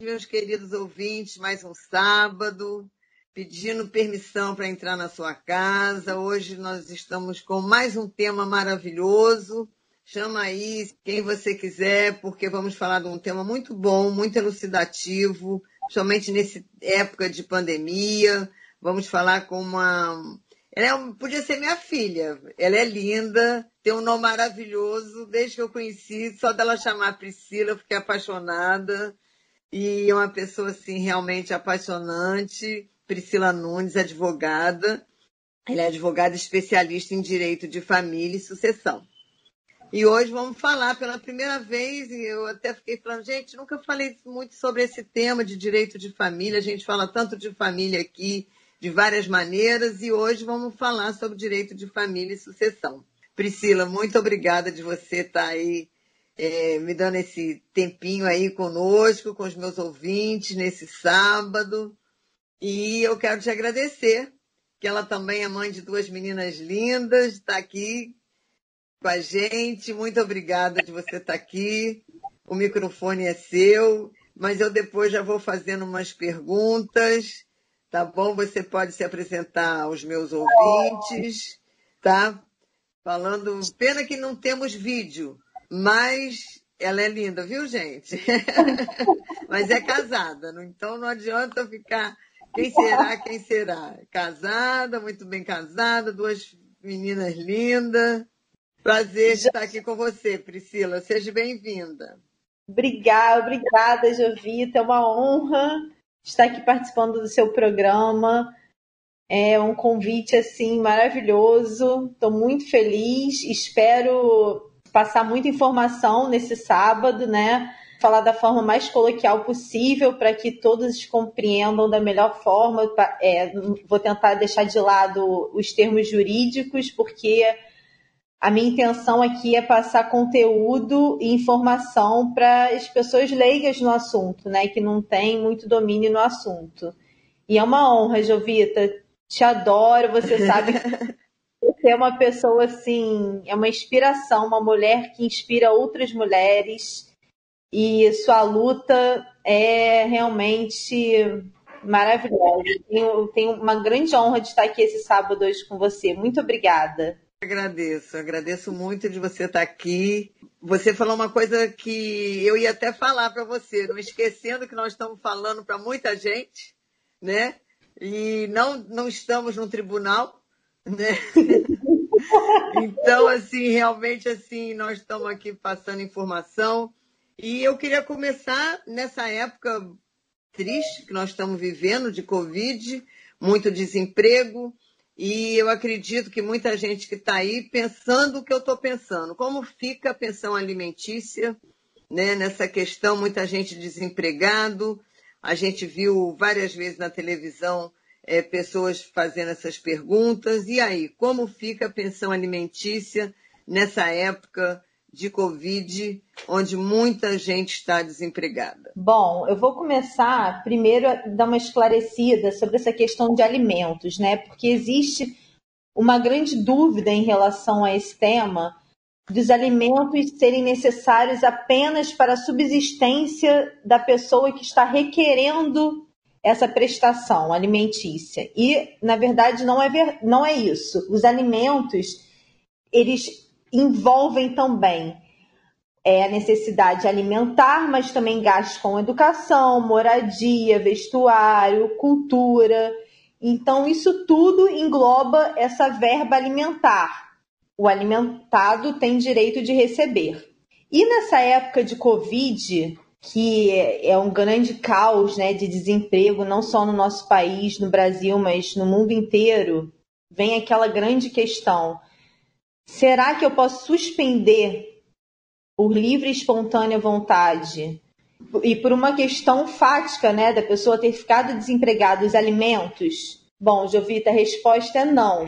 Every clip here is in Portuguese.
meus queridos ouvintes, mais um sábado, pedindo permissão para entrar na sua casa. Hoje nós estamos com mais um tema maravilhoso. Chama aí quem você quiser, porque vamos falar de um tema muito bom, muito elucidativo, somente nessa época de pandemia. Vamos falar com uma. Ela é, podia ser minha filha. Ela é linda, tem um nome maravilhoso. Desde que eu conheci, só dela chamar Priscila, eu fiquei apaixonada e uma pessoa assim realmente apaixonante. Priscila Nunes, advogada. Ela é advogada especialista em direito de família e sucessão. E hoje vamos falar pela primeira vez, e eu até fiquei falando, gente, nunca falei muito sobre esse tema de direito de família. A gente fala tanto de família aqui, de várias maneiras, e hoje vamos falar sobre direito de família e sucessão. Priscila, muito obrigada de você estar aí é, me dando esse tempinho aí conosco, com os meus ouvintes, nesse sábado. E eu quero te agradecer, que ela também é mãe de duas meninas lindas, está aqui com a gente. Muito obrigada de você estar aqui. O microfone é seu, mas eu depois já vou fazendo umas perguntas, tá bom? Você pode se apresentar aos meus ouvintes, tá? Falando, pena que não temos vídeo, mas ela é linda, viu, gente? mas é casada, então não adianta ficar. Quem será? Quem será? Casada, muito bem casada, duas meninas lindas. Prazer de estar aqui com você, Priscila. Seja bem-vinda. Obrigada, obrigada, Jovita. É uma honra estar aqui participando do seu programa. É um convite assim maravilhoso. Estou muito feliz. Espero passar muita informação nesse sábado, né? Falar da forma mais coloquial possível para que todos compreendam da melhor forma. É, vou tentar deixar de lado os termos jurídicos, porque a minha intenção aqui é passar conteúdo e informação para as pessoas leigas no assunto, né? Que não têm muito domínio no assunto. E é uma honra, Jovita. Te adoro, você sabe Você é uma pessoa assim, é uma inspiração, uma mulher que inspira outras mulheres e sua luta é realmente maravilhosa. Tenho, tenho uma grande honra de estar aqui esse sábado hoje com você. Muito obrigada. Agradeço, agradeço muito de você estar aqui. Você falou uma coisa que eu ia até falar para você, não esquecendo que nós estamos falando para muita gente, né? E não, não estamos no tribunal, né? então, assim, realmente, assim, nós estamos aqui passando informação. E eu queria começar nessa época triste que nós estamos vivendo de Covid, muito desemprego, e eu acredito que muita gente que está aí pensando o que eu estou pensando. Como fica a pensão alimentícia né, nessa questão? Muita gente desempregado. A gente viu várias vezes na televisão é, pessoas fazendo essas perguntas. E aí, como fica a pensão alimentícia nessa época de Covid, onde muita gente está desempregada? Bom, eu vou começar primeiro a dar uma esclarecida sobre essa questão de alimentos, né? Porque existe uma grande dúvida em relação a esse tema dos alimentos serem necessários apenas para a subsistência da pessoa que está requerendo essa prestação alimentícia. E, na verdade, não é, ver, não é isso. Os alimentos, eles envolvem também é, a necessidade alimentar, mas também gastos com educação, moradia, vestuário, cultura. Então, isso tudo engloba essa verba alimentar. O alimentado tem direito de receber. E nessa época de Covid, que é um grande caos né, de desemprego, não só no nosso país, no Brasil, mas no mundo inteiro, vem aquela grande questão: será que eu posso suspender por livre e espontânea vontade? E por uma questão fática, né, da pessoa ter ficado desempregada, os alimentos? Bom, Jovita, a resposta é não.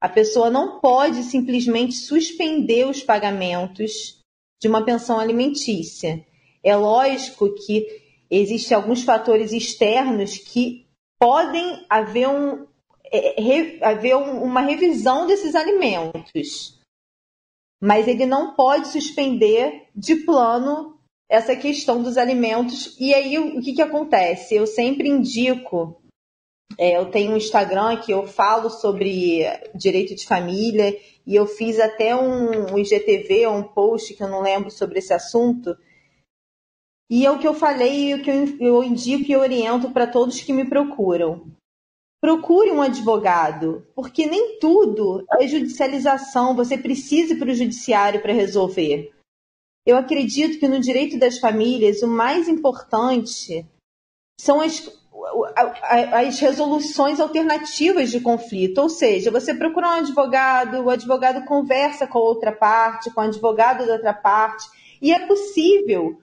A pessoa não pode simplesmente suspender os pagamentos de uma pensão alimentícia. É lógico que existem alguns fatores externos que podem haver, um, é, re, haver um, uma revisão desses alimentos, mas ele não pode suspender de plano essa questão dos alimentos. E aí, o que, que acontece? Eu sempre indico. É, eu tenho um Instagram que eu falo sobre direito de família e eu fiz até um, um IGTV, um post que eu não lembro sobre esse assunto. E é o que eu falei e o que eu, eu indico e oriento para todos que me procuram. Procure um advogado, porque nem tudo é judicialização, você precisa ir para o judiciário para resolver. Eu acredito que no direito das famílias o mais importante são as, as resoluções alternativas de conflito. Ou seja, você procura um advogado, o advogado conversa com a outra parte, com o advogado da outra parte, e é possível,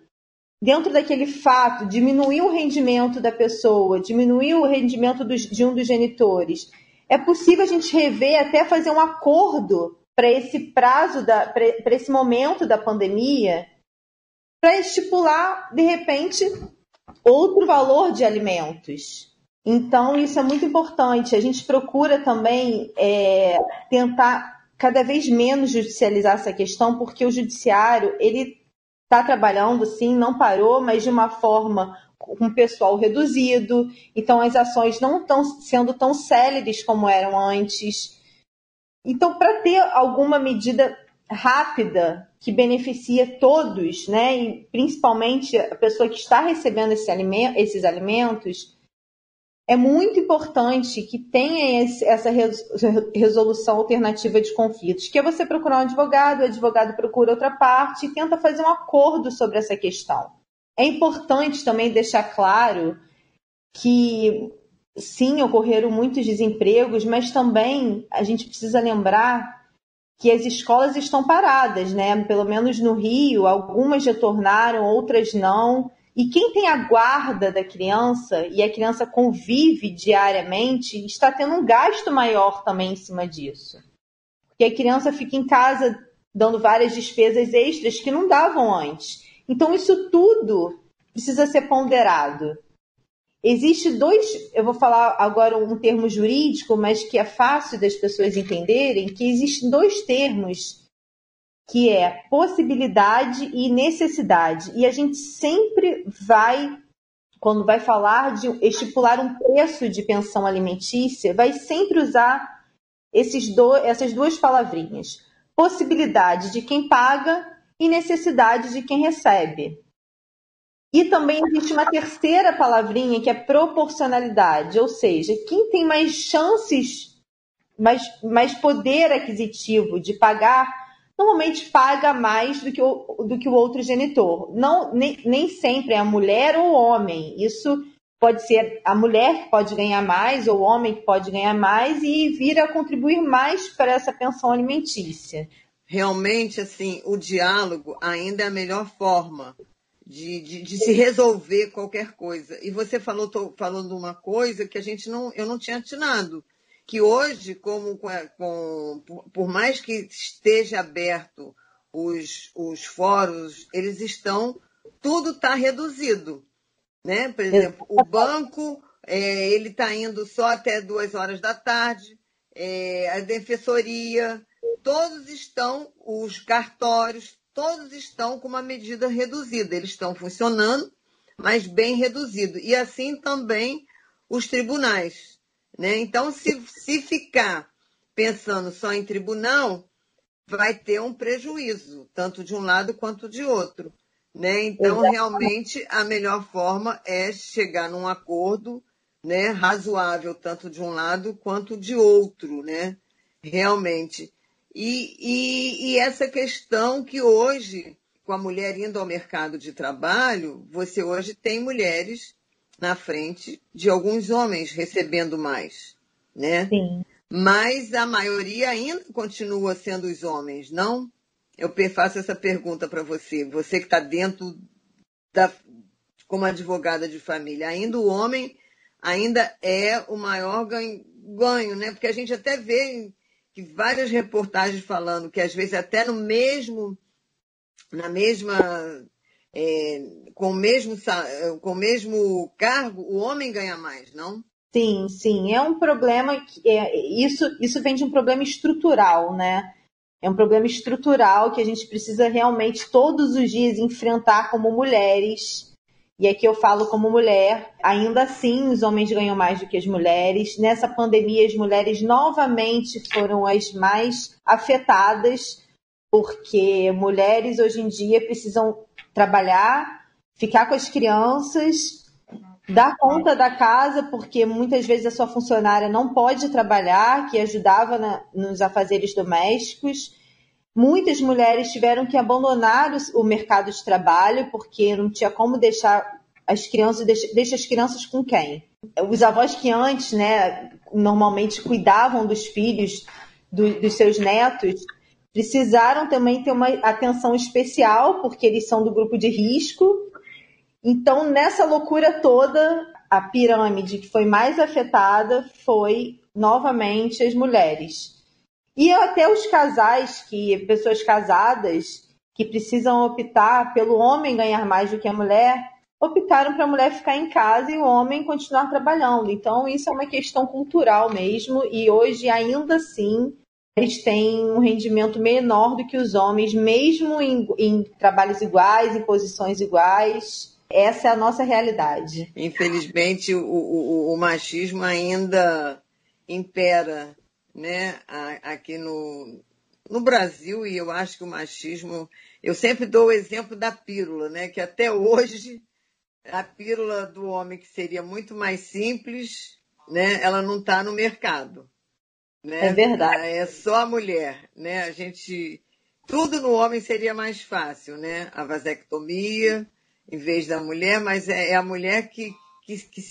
dentro daquele fato, diminuir o rendimento da pessoa, diminuir o rendimento de um dos genitores. É possível a gente rever, até fazer um acordo para esse prazo, para esse momento da pandemia, para estipular, de repente, outro valor de alimentos. Então, isso é muito importante. A gente procura também é, tentar cada vez menos judicializar essa questão, porque o judiciário ele está trabalhando, sim, não parou, mas de uma forma com pessoal reduzido. Então, as ações não estão sendo tão céleres como eram antes. Então, para ter alguma medida rápida que beneficia todos, né, e principalmente a pessoa que está recebendo esse alimento, esses alimentos, é muito importante que tenha esse, essa resolução alternativa de conflitos, que é você procurar um advogado, o advogado procura outra parte e tenta fazer um acordo sobre essa questão. É importante também deixar claro que sim, ocorreram muitos desempregos, mas também a gente precisa lembrar que as escolas estão paradas, né? Pelo menos no Rio, algumas retornaram, outras não. E quem tem a guarda da criança e a criança convive diariamente, está tendo um gasto maior também em cima disso. Porque a criança fica em casa dando várias despesas extras que não davam antes. Então, isso tudo precisa ser ponderado. Existe dois, eu vou falar agora um termo jurídico, mas que é fácil das pessoas entenderem, que existem dois termos que é possibilidade e necessidade. E a gente sempre vai, quando vai falar de estipular um preço de pensão alimentícia, vai sempre usar esses do, essas duas palavrinhas. Possibilidade de quem paga e necessidade de quem recebe. E também existe uma terceira palavrinha que é proporcionalidade, ou seja, quem tem mais chances, mais, mais poder aquisitivo de pagar, normalmente paga mais do que o, do que o outro genitor. Não, nem, nem sempre é a mulher ou o homem. Isso pode ser a mulher que pode ganhar mais ou o homem que pode ganhar mais e vir a contribuir mais para essa pensão alimentícia. Realmente, assim, o diálogo ainda é a melhor forma de, de, de, se resolver qualquer coisa. E você falou, tô falando uma coisa que a gente não, eu não tinha atinado, que hoje, como com, por mais que esteja aberto os, os fóruns, eles estão, tudo está reduzido. Né? Por exemplo, o banco, é, ele está indo só até duas horas da tarde, é, a defensoria, todos estão, os cartórios, todos estão com uma medida reduzida. Eles estão funcionando, mas bem reduzido. E assim também os tribunais. Né? Então, se, se ficar pensando só em tribunal, vai ter um prejuízo, tanto de um lado quanto de outro. Né? Então, Exatamente. realmente, a melhor forma é chegar num acordo né, razoável, tanto de um lado quanto de outro, né? Realmente. E, e, e essa questão que hoje, com a mulher indo ao mercado de trabalho, você hoje tem mulheres na frente de alguns homens recebendo mais, né? Sim. Mas a maioria ainda continua sendo os homens, não? Eu faço essa pergunta para você, você que está dentro da, como advogada de família, ainda o homem ainda é o maior ganho, ganho, né? Porque a gente até vê que várias reportagens falando que às vezes até no mesmo, na mesma, é, com, o mesmo, com o mesmo cargo, o homem ganha mais, não? Sim, sim, é um problema que é, isso, isso vem de um problema estrutural, né? É um problema estrutural que a gente precisa realmente todos os dias enfrentar como mulheres. E aqui eu falo como mulher, ainda assim os homens ganham mais do que as mulheres. Nessa pandemia, as mulheres novamente foram as mais afetadas, porque mulheres hoje em dia precisam trabalhar, ficar com as crianças, dar conta da casa, porque muitas vezes a sua funcionária não pode trabalhar, que ajudava na, nos afazeres domésticos. Muitas mulheres tiveram que abandonar o, o, mercado de trabalho porque não tinha como deixar as crianças, deixa, deixa as crianças com quem? Os avós que antes, né, normalmente cuidavam dos filhos, do, dos seus netos, precisaram também ter uma atenção especial porque eles são do grupo de risco então, nessa loucura toda, a pirâmide que foi mais afetada foi novamente as mulheres. E até os casais, que pessoas casadas que precisam optar pelo homem ganhar mais do que a mulher, optaram para a mulher ficar em casa e o homem continuar trabalhando. Então, isso é uma questão cultural mesmo, e hoje, ainda assim, eles têm um rendimento menor do que os homens, mesmo em, em trabalhos iguais, em posições iguais. Essa é a nossa realidade. Infelizmente, o, o, o machismo ainda impera né, aqui no, no Brasil, e eu acho que o machismo. Eu sempre dou o exemplo da pílula, né, que até hoje a pílula do homem, que seria muito mais simples, né, ela não está no mercado. Né? É verdade. É só a mulher. Né? A gente. Tudo no homem seria mais fácil, né? A vasectomia, em vez da mulher, mas é, é a mulher que, que, que,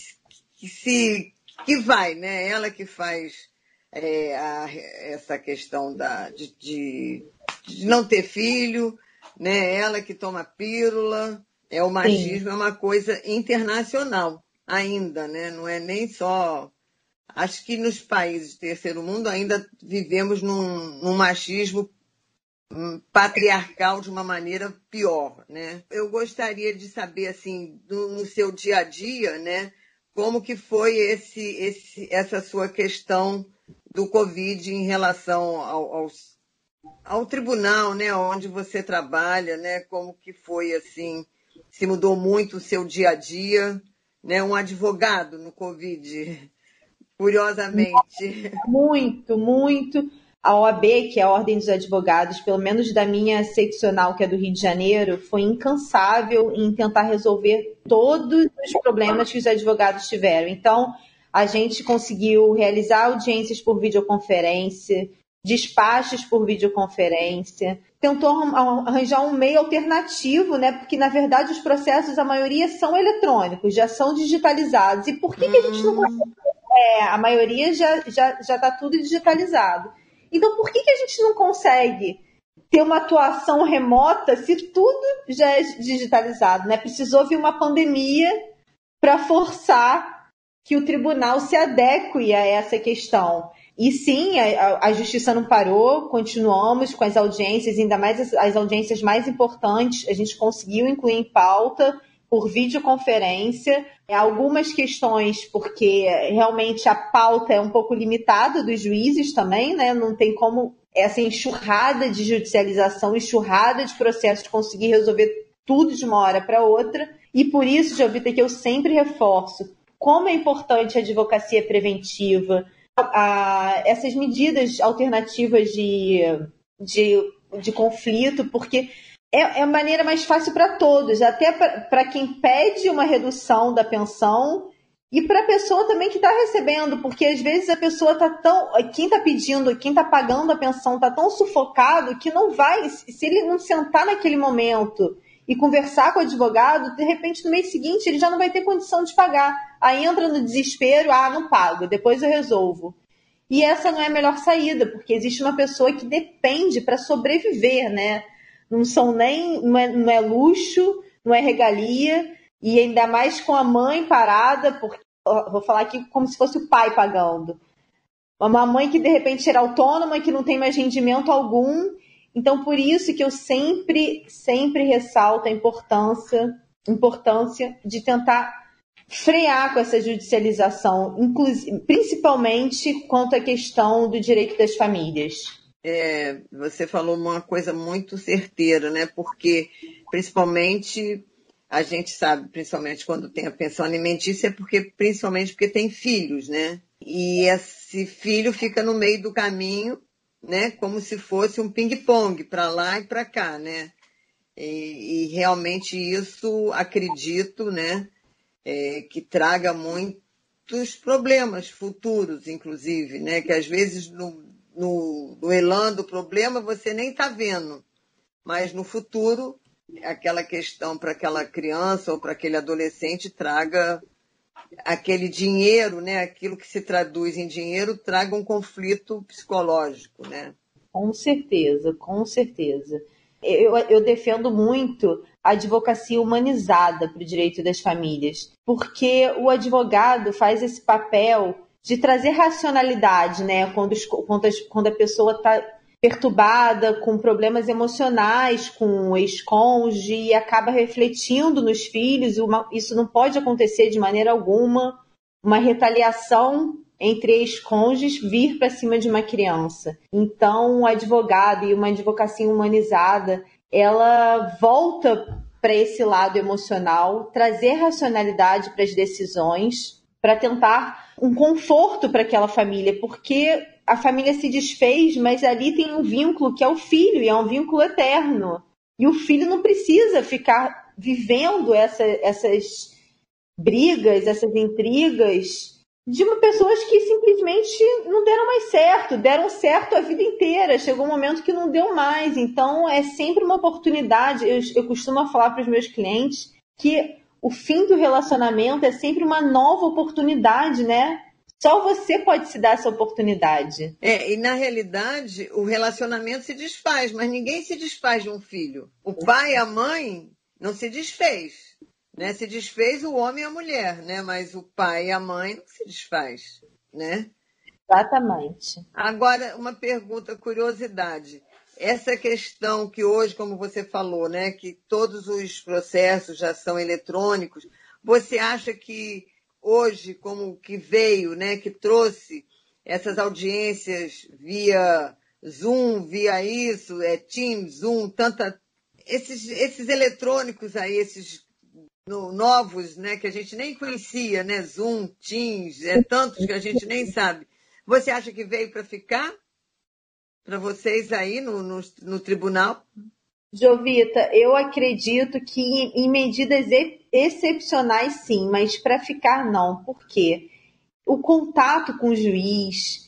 que, se que vai, né? Ela que faz é, a, essa questão da, de, de, de, não ter filho, né? Ela que toma pílula. É o machismo Sim. é uma coisa internacional ainda, né? Não é nem só. Acho que nos países do terceiro mundo ainda vivemos num, num machismo patriarcal de uma maneira pior, né? Eu gostaria de saber, assim, do, no seu dia a dia, né? Como que foi esse, esse, essa sua questão do Covid em relação ao, ao, ao tribunal, né? Onde você trabalha, né? Como que foi, assim, se mudou muito o seu dia a dia, né? Um advogado no Covid, curiosamente. Muito, muito a OAB, que é a Ordem dos Advogados, pelo menos da minha seccional, que é do Rio de Janeiro, foi incansável em tentar resolver todos os problemas que os advogados tiveram. Então, a gente conseguiu realizar audiências por videoconferência, despachos por videoconferência, tentou arranjar um meio alternativo, né? Porque na verdade os processos, a maioria são eletrônicos, já são digitalizados. E por que, que a gente não hum. consegue? É, a maioria já está já, já tá tudo digitalizado. Então, por que, que a gente não consegue ter uma atuação remota se tudo já é digitalizado? Né? Precisou vir uma pandemia para forçar que o tribunal se adeque a essa questão. E sim, a, a, justiça não parou, continuamos com as audiências, ainda mais as, as audiências mais importantes, a gente conseguiu incluir em pauta por videoconferência, algumas questões, porque realmente a pauta é um pouco limitada dos juízes também, né? Não tem como essa enxurrada de judicialização, enxurrada de processos conseguir resolver tudo de uma hora para outra. E por isso, Jovita, que eu sempre reforço como é importante a advocacia preventiva, a, essas medidas alternativas de, de, de conflito, porque é, é a maneira mais fácil para todos, até para quem pede uma redução da pensão e para a pessoa também que está recebendo, porque às vezes a pessoa está tão. Quem está pedindo, quem está pagando a pensão está tão sufocado que não vai, se ele não sentar naquele momento e conversar com o advogado, de repente no mês seguinte ele já não vai ter condição de pagar. Aí entra no desespero, ah, não pago, depois eu resolvo. E essa não é a melhor saída, porque existe uma pessoa que depende para sobreviver, né? Não são nem, não é, não é luxo, não é regalia, e ainda mais com a mãe parada, porque vou falar aqui como se fosse o pai pagando. Uma mãe que de repente era autônoma, que não tem mais rendimento algum. Então, por isso que eu sempre, sempre ressalto a importância, importância de tentar frear com essa judicialização, principalmente quanto à questão do direito das famílias. É, você falou uma coisa muito certeira, né? Porque, principalmente, a gente sabe, principalmente quando tem a pensão alimentícia, é porque, principalmente porque tem filhos, né? E esse filho fica no meio do caminho, né? Como se fosse um ping-pong para lá e para cá, né? E, e, realmente isso, acredito, né? É, que traga muitos problemas futuros, inclusive, né? Que às vezes no, no, no elan do problema você nem está vendo, mas no futuro aquela questão para aquela criança ou para aquele adolescente traga aquele dinheiro, né, aquilo que se traduz em dinheiro, traga um conflito psicológico, né? Com certeza, com certeza. Eu, eu defendo muito a advocacia humanizada para o direito das famílias, porque o advogado faz esse papel de trazer racionalidade, né, quando, quando, quando a pessoa está perturbada, com problemas emocionais com o ex-cônjuge e acaba refletindo nos filhos. Uma, isso não pode acontecer de maneira alguma. Uma retaliação entre ex-cônjuges vir para cima de uma criança. Então, um advogado e uma advocacia humanizada, ela volta para esse lado emocional, trazer racionalidade para as decisões, para tentar um conforto para aquela família, porque a família se desfez, mas ali tem um vínculo que é o filho, e é um vínculo eterno. E o filho não precisa ficar vivendo essa, essas brigas, essas intrigas de pessoas que simplesmente não deram mais certo, deram certo a vida inteira. Chegou um momento que não deu mais. Então é sempre uma oportunidade. Eu, eu costumo falar para os meus clientes que o fim do relacionamento é sempre uma nova oportunidade, né? Só você pode se dar essa oportunidade. É, e na realidade, o relacionamento se desfaz, mas ninguém se desfaz de um filho. O pai e a mãe não se desfez. Né? Se desfez o homem e a mulher, né? Mas o pai e a mãe não se desfaz, né? Exatamente. Agora, uma pergunta, curiosidade. Essa questão que hoje, como você falou, né, que todos os processos já são eletrônicos, você acha que hoje, como que veio, né, que trouxe essas audiências via Zoom, via isso, é, Teams, Zoom, tanta. Esses, esses eletrônicos aí, esses no, novos, né, que a gente nem conhecia, né, Zoom, Teams, é tantos que a gente nem sabe. Você acha que veio para ficar? Para vocês aí no, no, no tribunal? Jovita, eu acredito que em medidas excepcionais sim, mas para ficar não. Por quê? O contato com o juiz,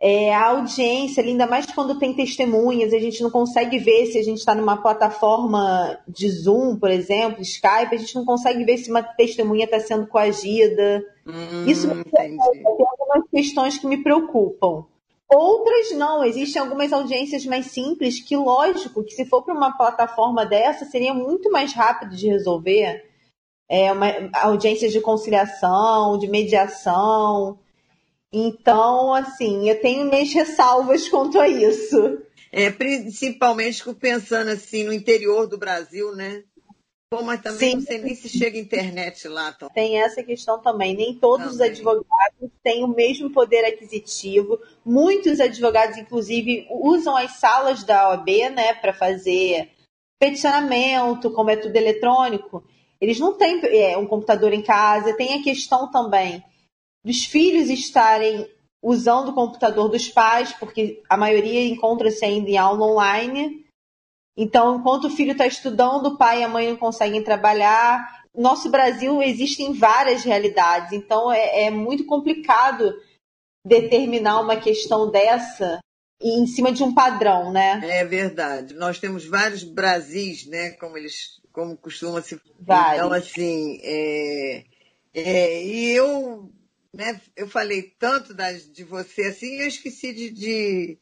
é, a audiência, ainda mais quando tem testemunhas, a gente não consegue ver se a gente está numa plataforma de Zoom, por exemplo, Skype, a gente não consegue ver se uma testemunha está sendo coagida. Hum, Isso tem algumas questões que me preocupam. Outras não, existem algumas audiências mais simples que, lógico, que se for para uma plataforma dessa, seria muito mais rápido de resolver. É, uma, audiências de conciliação, de mediação. Então, assim, eu tenho minhas ressalvas quanto a isso. É, principalmente pensando assim no interior do Brasil, né? Bom, mas também Sim. não sei nem se chega internet lá. Então. Tem essa questão também. Nem todos também. os advogados têm o mesmo poder aquisitivo. Muitos advogados, inclusive, usam as salas da OAB né, para fazer peticionamento, como é tudo eletrônico. Eles não têm é, um computador em casa. Tem a questão também dos filhos estarem usando o computador dos pais, porque a maioria encontra-se ainda em aula online então, enquanto o filho está estudando, o pai e a mãe não conseguem trabalhar. Nosso Brasil existem várias realidades, então é, é muito complicado determinar uma questão dessa em cima de um padrão, né? É verdade. Nós temos vários Brasis, né? Como eles, como costuma se. Vários. Então, assim, é, é, e eu, né? Eu falei tanto das, de você assim, eu esqueci de, de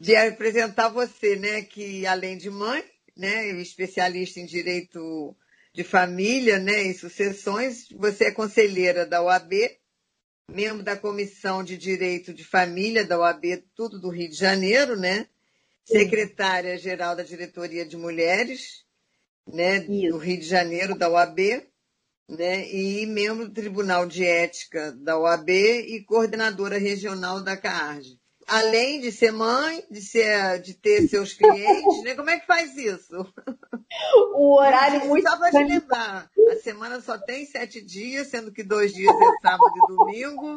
de apresentar você, né, que além de mãe, né, especialista em direito de família, né, e sucessões, você é conselheira da OAB, membro da Comissão de Direito de Família da OAB, tudo do Rio de Janeiro, né, secretária-geral da Diretoria de Mulheres, né, do Rio de Janeiro, da OAB, né, e membro do Tribunal de Ética da OAB e coordenadora regional da CAARG. Além de ser mãe, de, ser, de ter seus clientes, né? Como é que faz isso? O horário muito. Só para te lembrar, a semana só tem sete dias, sendo que dois dias é sábado e domingo.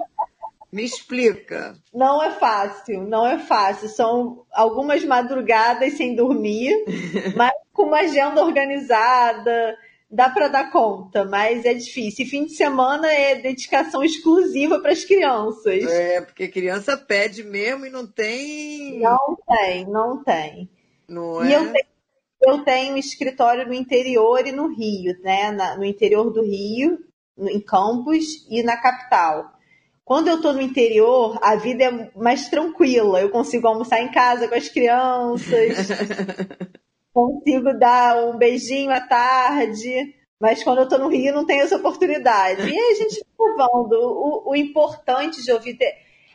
Me explica. Não é fácil, não é fácil. São algumas madrugadas sem dormir, mas com uma agenda organizada, dá para dar conta, mas é difícil. E fim de semana é dedicação exclusiva para as crianças. É, porque criança pede mesmo e não tem. Não tem, não tem. Não e é? eu tenho, eu tenho escritório no interior e no Rio, né? Na, no interior do Rio, no, em Campos e na capital. Quando eu estou no interior, a vida é mais tranquila. Eu consigo almoçar em casa com as crianças. consigo dar um beijinho à tarde, mas quando eu estou no Rio não tenho essa oportunidade. E a gente vai levando. O, o importante de ouvir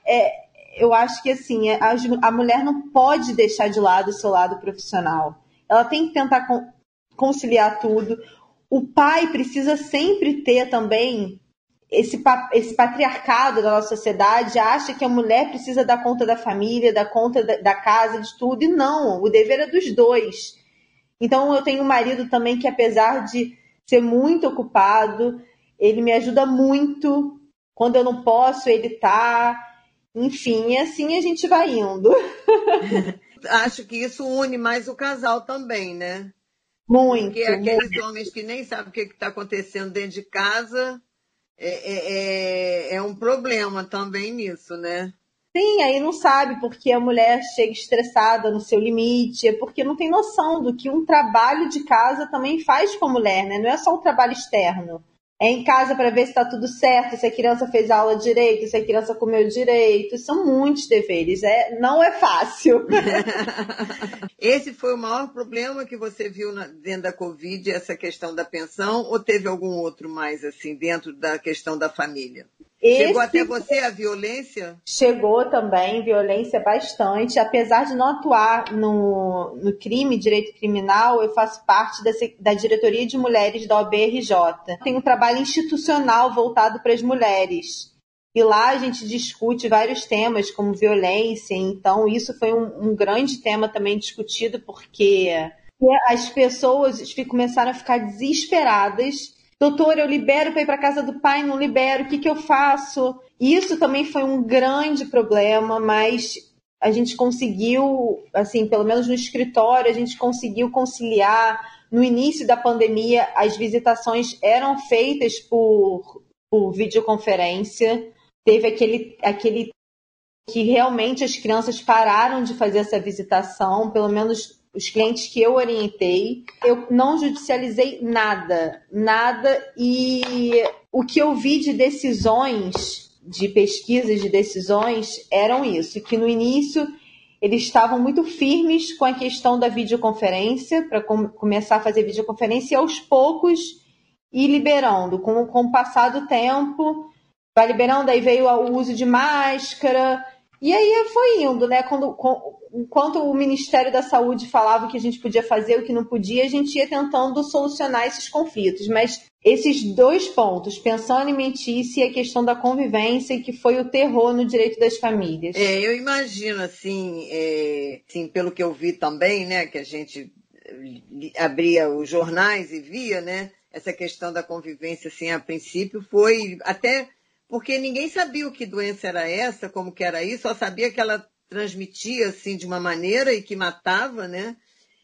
é, eu acho que assim, a, a, mulher não pode deixar de lado o seu lado profissional. Ela tem que tentar conciliar tudo. O pai precisa sempre ter também esse, esse patriarcado da nossa sociedade acha que a mulher precisa dar conta da família, dar conta da, da casa, de tudo, e não, o dever é dos dois. Então eu tenho um marido também que, apesar de ser muito ocupado, ele me ajuda muito. Quando eu não posso, ele tá. Enfim, assim a gente vai indo. Acho que isso une mais o casal também, né? Muito. Porque aqueles muito. homens que nem sabem o que está acontecendo dentro de casa é, é, é, é um problema também nisso, né? Sim, aí não sabe porque a mulher chega estressada no seu limite, é porque não tem noção do que um trabalho de casa também faz com a mulher, né? Não é só o trabalho externo. É em casa para ver se está tudo certo, se a criança fez a aula direito, se a criança comeu direito. São muitos deveres. É, não é fácil. Esse foi o maior problema que você viu na, dentro da Covid, essa questão da pensão, ou teve algum outro mais assim dentro da questão da família? Esse... Chegou até você a violência? Chegou também, violência bastante. Apesar de não atuar no, no crime, direito criminal, eu faço parte da, da diretoria de mulheres da OBRJ. Tenho um trabalho institucional voltado para as mulheres. E lá a gente discute vários temas, como violência. Então, isso foi um, um grande tema também discutido, porque as pessoas começaram a ficar desesperadas doutor, eu libero para ir para casa do pai, não libero, o que, que eu faço? Isso também foi um grande problema, mas a gente conseguiu, assim, pelo menos no escritório, a gente conseguiu conciliar. No início da pandemia, as visitações eram feitas por, por videoconferência. Teve aquele, aquele que realmente as crianças pararam de fazer essa visitação, pelo menos os clientes que eu orientei, eu não judicializei nada, nada, e o que eu vi de decisões, de pesquisas de decisões, eram isso, que no início eles estavam muito firmes com a questão da videoconferência, para com, começar a fazer videoconferência, e aos poucos ir liberando, com, com o passar do tempo, vai liberando, aí veio o uso de máscara, e aí foi indo, né? Quando, enquanto o Ministério da Saúde falava o que a gente podia fazer, o que não podia, a gente ia tentando solucionar esses conflitos. Mas esses dois pontos, pensão alimentícia e a questão da convivência, que foi o terror no direito das famílias. É, eu imagino, assim, é, assim, pelo que eu vi também, né, que a gente abria os jornais e via, né, essa questão da convivência, assim, a princípio foi até porque ninguém sabia o que doença era essa, como que era isso, só sabia que ela transmitia assim de uma maneira e que matava, né?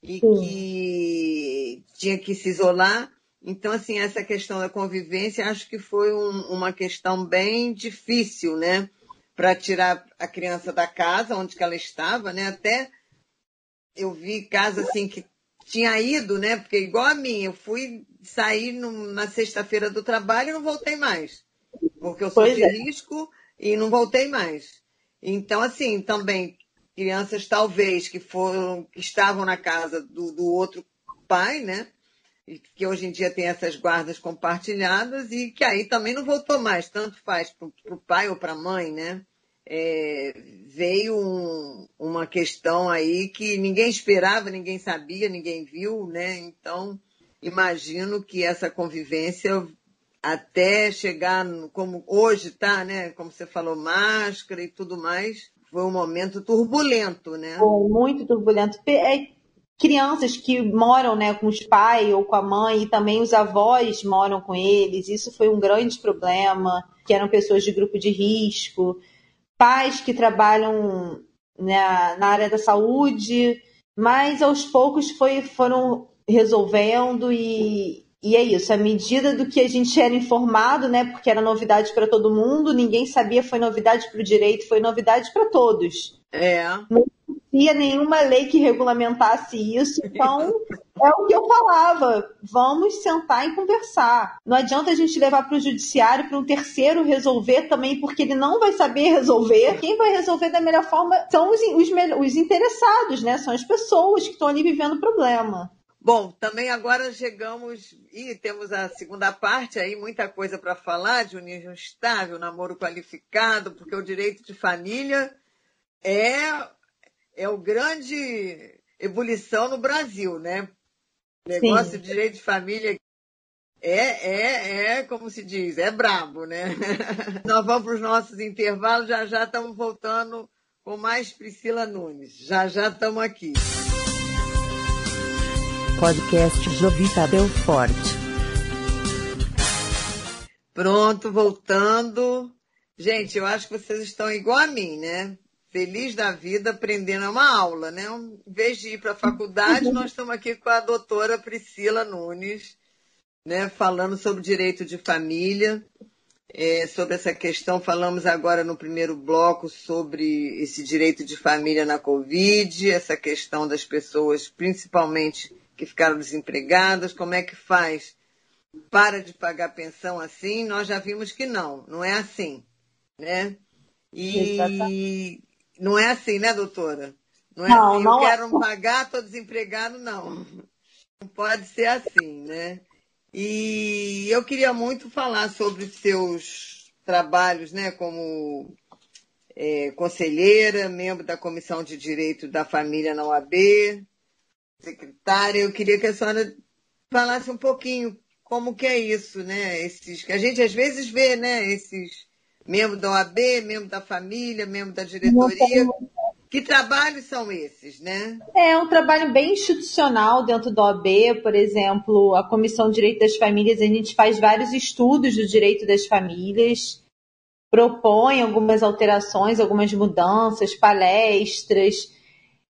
E Sim. que tinha que se isolar. Então, assim, essa questão da convivência acho que foi um, uma questão bem difícil, né? Para tirar a criança da casa onde que ela estava, né? Até eu vi casos assim que tinha ido, né? Porque igual a mim, eu fui sair na sexta-feira do trabalho e não voltei mais porque eu sou é. risco e não voltei mais. Então, assim, também crianças talvez que foram, que estavam na casa do, do outro pai, né? E que hoje em dia tem essas guardas compartilhadas e que aí também não voltou mais, tanto faz para o pai ou para a mãe, né? É, veio um, uma questão aí que ninguém esperava, ninguém sabia, ninguém viu, né? Então, imagino que essa convivência até chegar como hoje está, né? Como você falou, máscara e tudo mais, foi um momento turbulento, né? Foi muito turbulento. É, crianças que moram né, com os pais ou com a mãe e também os avós moram com eles, isso foi um grande problema, que eram pessoas de grupo de risco, pais que trabalham né, na área da saúde, mas aos poucos foi, foram resolvendo e, e é isso, à medida do que a gente era informado, né, porque era novidade para todo mundo, ninguém sabia, foi novidade para o direito, foi novidade para todos. É. Não existia nenhuma lei que regulamentasse isso, então é o que eu falava, vamos sentar e conversar. Não adianta a gente levar para o judiciário para um terceiro resolver também, porque ele não vai saber resolver. Quem vai resolver da melhor forma são os, os, os interessados, né? São as pessoas que estão ali vivendo o problema. Bom, também agora chegamos e temos a segunda parte aí, muita coisa para falar de união estável, namoro qualificado, porque o direito de família é, é o grande ebulição no Brasil, né? O negócio Sim. de direito de família é, é, é, como se diz, é brabo, né? Nós vamos para os nossos intervalos, já já estamos voltando com mais Priscila Nunes. Já já estamos aqui podcast Jovita Belfort. Pronto, voltando. Gente, eu acho que vocês estão igual a mim, né? Feliz da vida aprendendo uma aula, né? Em vez de ir para a faculdade, nós estamos aqui com a doutora Priscila Nunes, né? Falando sobre direito de família. É, sobre essa questão, falamos agora no primeiro bloco sobre esse direito de família na Covid, essa questão das pessoas, principalmente que ficaram desempregadas, como é que faz? Para de pagar pensão assim? Nós já vimos que não, não é assim, né? E não é assim, né, doutora? Não é não, assim, não eu é. quero pagar, estou desempregado, não. Não pode ser assim, né? E eu queria muito falar sobre seus trabalhos, né, como é, conselheira, membro da Comissão de Direito da Família na OAB, secretária, eu queria que a senhora falasse um pouquinho como que é isso, né? Esses, que a gente às vezes vê, né? Esses membros da OAB, membro da família, membro da diretoria. Que trabalhos são esses, né? É um trabalho bem institucional dentro da OAB, por exemplo, a Comissão de Direito das Famílias, a gente faz vários estudos do direito das famílias, propõe algumas alterações, algumas mudanças, palestras,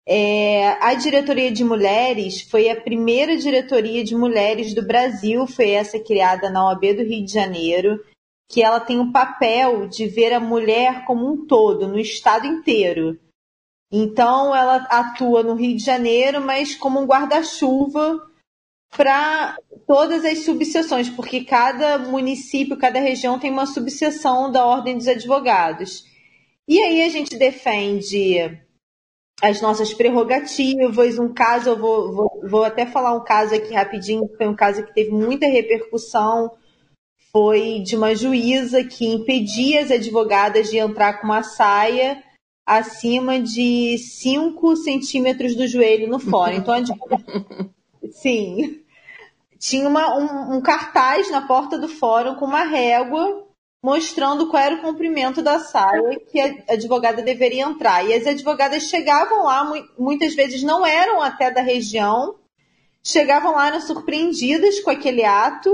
é, a diretoria de mulheres foi a primeira diretoria de mulheres do Brasil, foi essa criada na OAB do Rio de Janeiro, que ela tem o papel de ver a mulher como um todo, no estado inteiro. Então, ela atua no Rio de Janeiro, mas como um guarda-chuva para todas as subseções, porque cada município, cada região tem uma subseção da Ordem dos Advogados. E aí a gente defende as nossas prerrogativas. Um caso, eu vou, vou, vou até falar um caso aqui rapidinho, foi um caso que teve muita repercussão. Foi de uma juíza que impedia as advogadas de entrar com uma saia acima de 5 centímetros do joelho no fórum. Então, a sim, tinha uma, um, um cartaz na porta do fórum com uma régua mostrando qual era o comprimento da saia que a advogada deveria entrar. E as advogadas chegavam lá, muitas vezes não eram até da região, chegavam lá, eram surpreendidas com aquele ato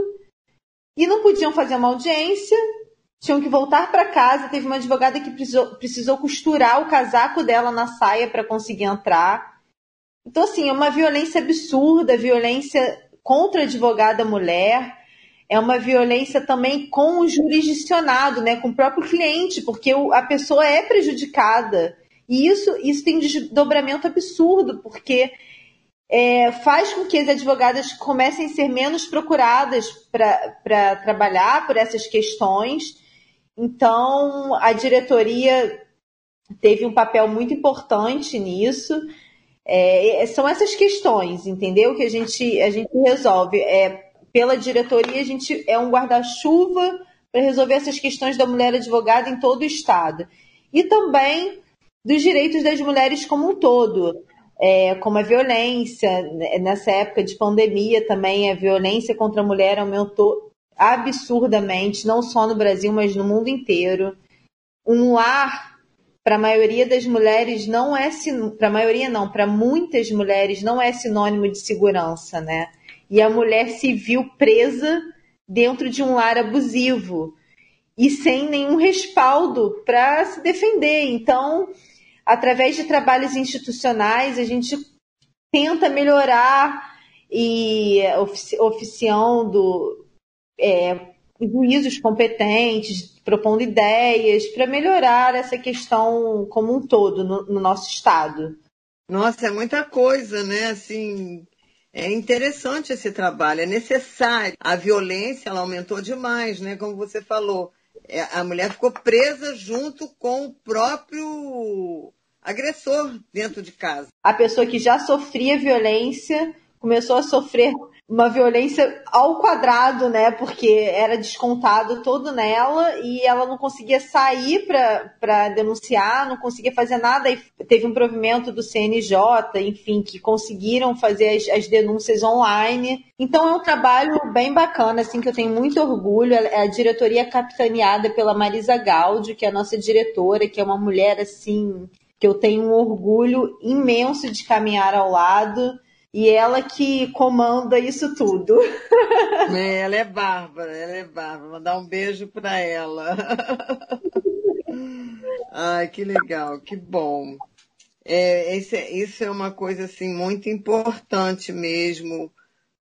e não podiam fazer uma audiência, tinham que voltar para casa. Teve uma advogada que precisou, precisou costurar o casaco dela na saia para conseguir entrar. Então, assim, é uma violência absurda, violência contra a advogada mulher é uma violência também com o jurisdicionado, né, com o próprio cliente, porque a pessoa é prejudicada. E isso, isso tem desdobramento absurdo, porque é, faz com que as advogadas comecem a ser menos procuradas para trabalhar por essas questões. Então, a diretoria teve um papel muito importante nisso. É, são essas questões, entendeu? Que a gente, a gente resolve. É, pela diretoria, a gente é um guarda-chuva para resolver essas questões da mulher advogada em todo o Estado. E também dos direitos das mulheres como um todo, é, como a violência. Né, nessa época de pandemia também, a violência contra a mulher aumentou absurdamente, não só no Brasil, mas no mundo inteiro. Um lar para a maioria das mulheres não é para a maioria não, para muitas mulheres não é sinônimo de segurança, né? E a mulher se viu presa dentro de um lar abusivo e sem nenhum respaldo para se defender. Então, através de trabalhos institucionais, a gente tenta melhorar e oficiando é, juízos competentes, propondo ideias para melhorar essa questão como um todo no, no, nosso estado. Nossa, é muita coisa, né? Assim, é interessante esse trabalho, é necessário. A violência ela aumentou demais, né? Como você falou, é, a mulher ficou presa junto com o próprio agressor dentro de casa. A pessoa que já sofria violência começou a sofrer uma violência ao quadrado, né? Porque era descontado todo nela e ela não conseguia sair para denunciar, não conseguia fazer nada. E teve um provimento do CNJ, enfim, que conseguiram fazer as, as, denúncias online. Então é um trabalho bem bacana, assim, que eu tenho muito orgulho. É a diretoria capitaneada pela Marisa Gaudio, que é a nossa diretora, que é uma mulher, assim, que eu tenho um orgulho imenso de caminhar ao lado e ela que comanda isso tudo. É, ela é bárbara, ela é bárbara. Mandar um beijo para ela. Ai, que legal, que bom. É, esse, isso é uma coisa assim muito importante mesmo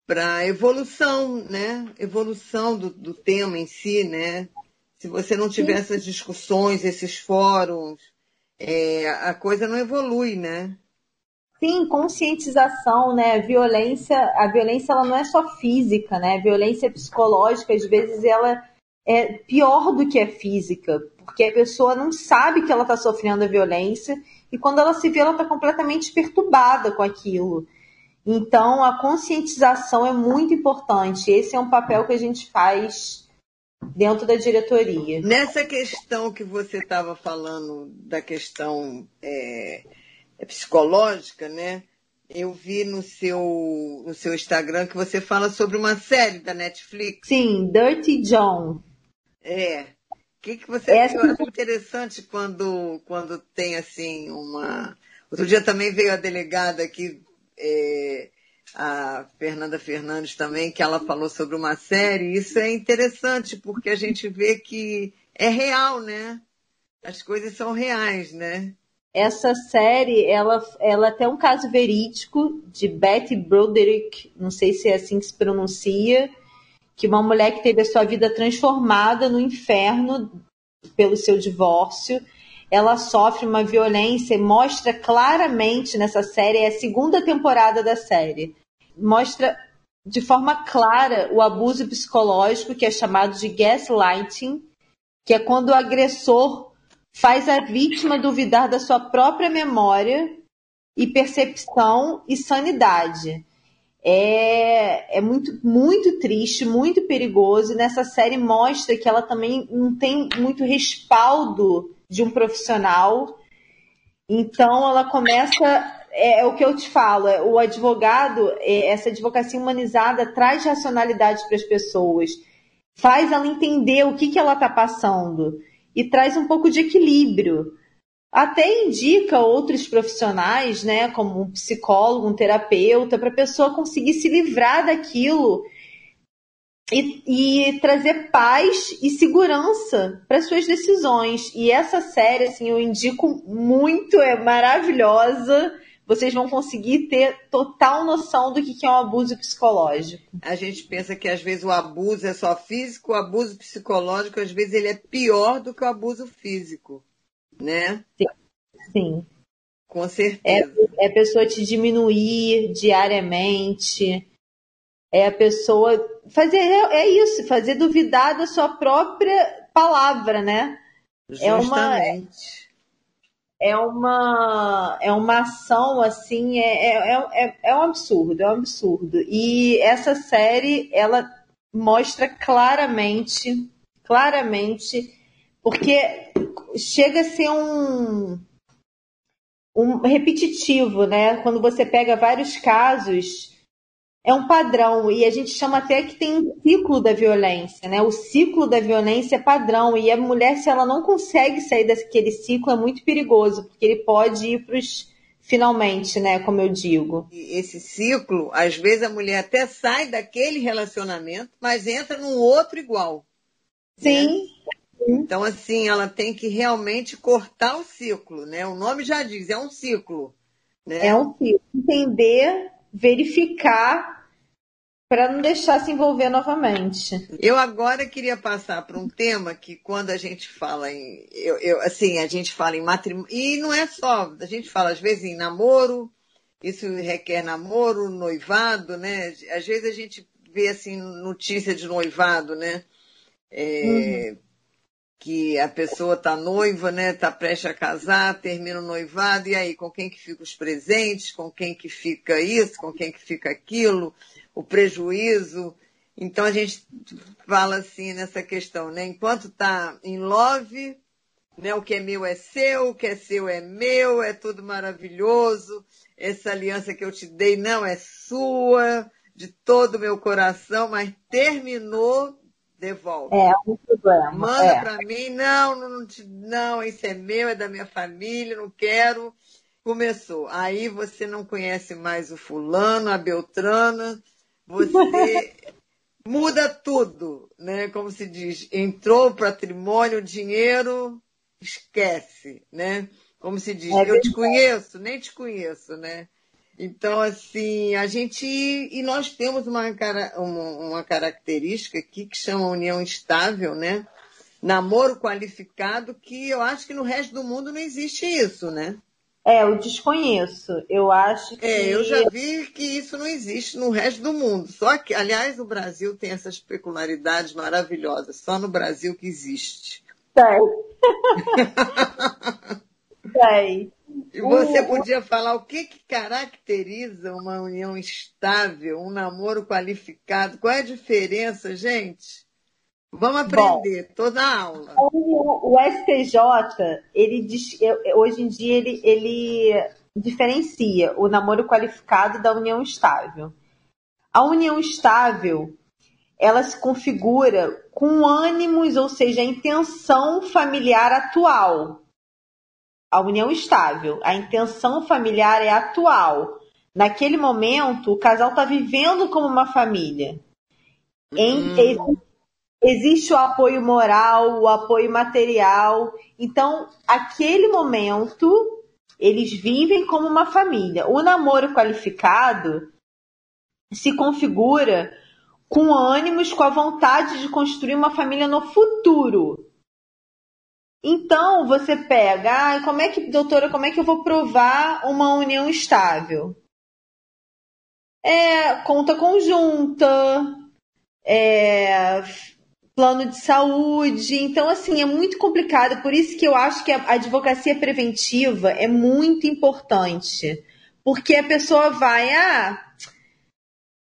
para a evolução, né? Evolução do, do tema em si, né? Se você não tiver Sim. essas discussões, esses fóruns, é, a coisa não evolui, né? Sim, conscientização, né? Violência, a violência ela não é só física, né? A violência psicológica, às vezes, ela é pior do que a física, porque a pessoa não sabe que ela está sofrendo a violência e quando ela se vê, ela está completamente perturbada com aquilo. Então, a conscientização é muito importante. Esse é um papel que a gente faz dentro da diretoria. Nessa questão que você estava falando, da questão é é psicológica, né? Eu vi no seu, no seu Instagram que você fala sobre uma série da Netflix. Sim, Dirty John. É. O que, que você Essa... Eu acho interessante quando, quando tem assim uma. Outro dia também veio a delegada aqui, é, a Fernanda Fernandes também, que ela falou sobre uma série. Isso é interessante, porque a gente vê que é real, né? As coisas são reais, né? Essa série, ela, ela tem um caso verídico de Betty Broderick, não sei se é assim que se pronuncia, que uma mulher que teve a sua vida transformada no inferno pelo seu divórcio, ela sofre uma violência e mostra claramente nessa série, é a segunda temporada da série, mostra de forma clara o abuso psicológico que é chamado de gaslighting, que é quando o agressor faz a vítima duvidar da sua própria memória e percepção e sanidade. É, é muito, muito triste, muito perigoso. E nessa série mostra que ela também não tem muito respaldo de um profissional. Então ela começa. É, é o que eu te falo, é, o advogado, é, essa advocacia humanizada traz racionalidade para as pessoas, faz ela entender o que, que ela está passando e traz um pouco de equilíbrio. Até indica outros profissionais, né, como um psicólogo, um terapeuta, para a pessoa conseguir se livrar daquilo e, e trazer paz e segurança para suas decisões. E essa série, assim, eu indico muito, é maravilhosa vocês vão conseguir ter total noção do que é um abuso psicológico. A gente pensa que às vezes o abuso é só físico, o abuso psicológico às vezes ele é pior do que o abuso físico, né? Sim. Sim. Com certeza. É, é a pessoa te diminuir diariamente. É a pessoa fazer é, é isso, fazer duvidar da sua própria palavra, né? Justamente. É uma é uma, é uma ação assim, é, é, é, é um absurdo, é um absurdo. E essa série, ela mostra claramente, claramente, porque chega a ser um, um repetitivo, né? Quando você pega vários casos é um padrão e a gente chama até que tem um ciclo da violência, né? O ciclo da violência é padrão e a mulher, se ela não consegue sair daquele ciclo, é muito perigoso, porque ele pode ir para os finalmente, né? Como eu digo. Esse ciclo, às vezes a mulher até sai daquele relacionamento, mas entra num outro igual. Sim. Né? Então, assim, ela tem que realmente cortar o ciclo, né? O nome já diz, é um ciclo. Né? É um ciclo. Entender verificar para não deixar se envolver novamente. Eu agora queria passar para um tema que quando a gente fala em, eu, eu, assim, a gente fala em matrimônio e não é só, a gente fala às vezes em namoro, isso requer namoro, noivado, né? Às vezes a gente vê assim notícia de noivado, né? É, uhum que a pessoa está noiva, né? Está prestes a casar, termina o noivado, e aí, com quem que fica os presentes, com quem que fica isso, com quem que fica aquilo, o prejuízo. Então a gente fala assim nessa questão, né? Enquanto está em love, né? O que é meu é seu, o que é seu é meu, é tudo maravilhoso. Essa aliança que eu te dei não é sua, de todo o meu coração, mas terminou, devolve. É, um problema. Manda é. para mim, não, não, não, isso é meu, é da minha família, não quero. Começou. Aí você não conhece mais o fulano, a Beltrana, você muda tudo, né? Como se diz, entrou o patrimônio, o dinheiro, esquece, né? Como se diz, é eu te conheço, nem te conheço, né? Então, assim, a gente. E nós temos uma, uma característica aqui que chama união estável, né? Namoro qualificado, que eu acho que no resto do mundo não existe isso, né? É, eu desconheço. Eu acho que. É, eu já vi que isso não existe no resto do mundo. Só que, aliás, o Brasil tem essas peculiaridades maravilhosas. Só no Brasil que existe. Tem. tem. E você podia falar o que, que caracteriza uma união estável, um namoro qualificado? Qual é a diferença, gente? Vamos aprender Bom, toda a aula. O, o STJ, ele diz, hoje em dia, ele, ele diferencia o namoro qualificado da união estável. A união estável, ela se configura com ânimos, ou seja, a intenção familiar atual a união estável, a intenção familiar é atual. Naquele momento, o casal está vivendo como uma família. Em, hum. Existe o apoio moral, o apoio material. Então, aquele momento, eles vivem como uma família. O namoro qualificado se configura com ânimos, com a vontade de construir uma família no futuro. Então você pega, ah, como é que, doutora, como é que eu vou provar uma união estável? É conta conjunta, é, plano de saúde. Então, assim, é muito complicado. Por isso que eu acho que a advocacia preventiva é muito importante. Porque a pessoa vai, ah,